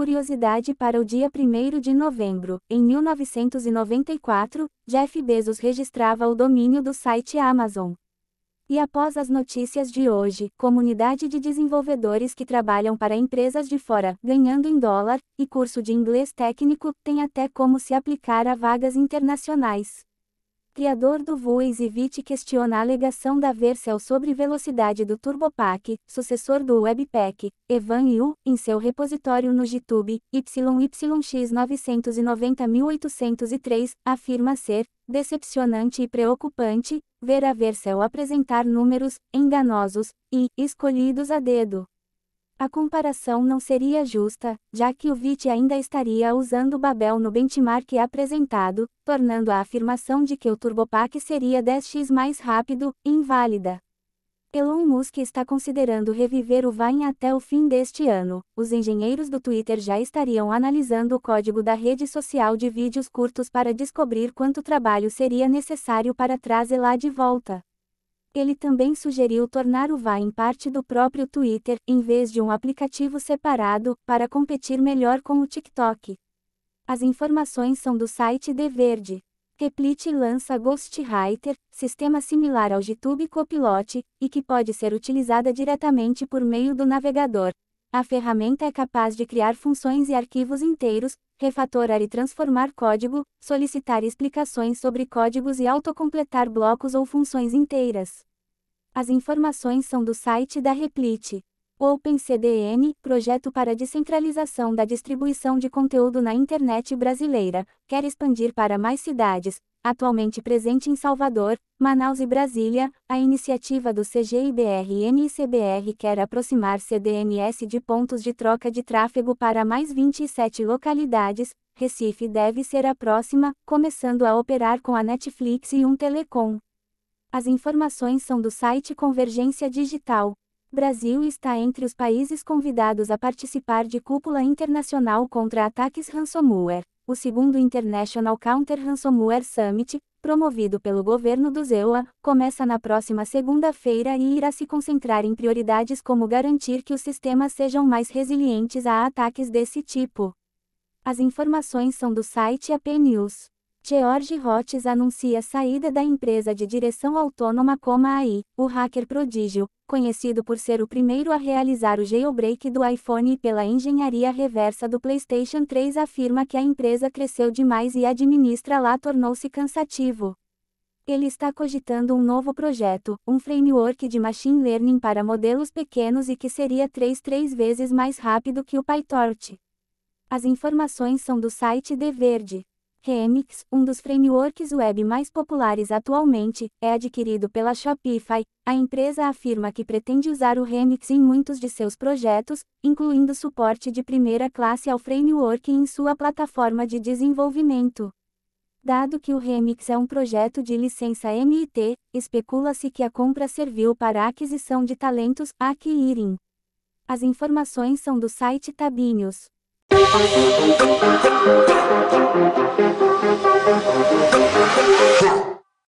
curiosidade para o dia 1 de novembro, em 1994, Jeff Bezos registrava o domínio do site Amazon. E após as notícias de hoje, comunidade de desenvolvedores que trabalham para empresas de fora, ganhando em dólar, e curso de inglês técnico, tem até como se aplicar a vagas internacionais. Criador do Voice Vit questiona a alegação da Vercel sobre velocidade do TurboPack, sucessor do Webpack, Evan Yu, em seu repositório no GitHub, YYX990803, afirma ser decepcionante e preocupante ver a Vercel apresentar números enganosos e escolhidos a dedo. A comparação não seria justa, já que o VIT ainda estaria usando o Babel no benchmark apresentado, tornando a afirmação de que o Turbopack seria 10x mais rápido, inválida. Elon Musk está considerando reviver o Vine até o fim deste ano. Os engenheiros do Twitter já estariam analisando o código da rede social de vídeos curtos para descobrir quanto trabalho seria necessário para trazê-la de volta. Ele também sugeriu tornar o Vine parte do próprio Twitter, em vez de um aplicativo separado, para competir melhor com o TikTok. As informações são do site The Verde. Replit lança Ghostwriter, sistema similar ao GitHub Copilot, e que pode ser utilizada diretamente por meio do navegador. A ferramenta é capaz de criar funções e arquivos inteiros, refatorar e transformar código, solicitar explicações sobre códigos e autocompletar blocos ou funções inteiras. As informações são do site da Replit. OpenCDN, projeto para descentralização da distribuição de conteúdo na internet brasileira, quer expandir para mais cidades, atualmente presente em Salvador, Manaus e Brasília, a iniciativa do CGIBR e NICBR quer aproximar CDNS de pontos de troca de tráfego para mais 27 localidades, Recife deve ser a próxima, começando a operar com a Netflix e um telecom. As informações são do site Convergência Digital. Brasil está entre os países convidados a participar de cúpula internacional contra ataques ransomware o segundo International Counter-Ransomware Summit, promovido pelo governo do ZEUA, começa na próxima segunda-feira e irá se concentrar em prioridades como garantir que os sistemas sejam mais resilientes a ataques desse tipo. As informações são do site AP News. George Hotz anuncia saída da empresa de direção autônoma Coma AI, o hacker prodígio, conhecido por ser o primeiro a realizar o jailbreak do iPhone e pela engenharia reversa do PlayStation 3 afirma que a empresa cresceu demais e administra lá tornou-se cansativo. Ele está cogitando um novo projeto, um framework de machine learning para modelos pequenos e que seria 3 três vezes mais rápido que o PyTorch. As informações são do site The Verde. Remix, um dos frameworks web mais populares atualmente, é adquirido pela Shopify. A empresa afirma que pretende usar o Remix em muitos de seus projetos, incluindo suporte de primeira classe ao framework em sua plataforma de desenvolvimento. Dado que o Remix é um projeto de licença MIT, especula-se que a compra serviu para a aquisição de talentos Acquiring. As informações são do site Tabinhos. Huh.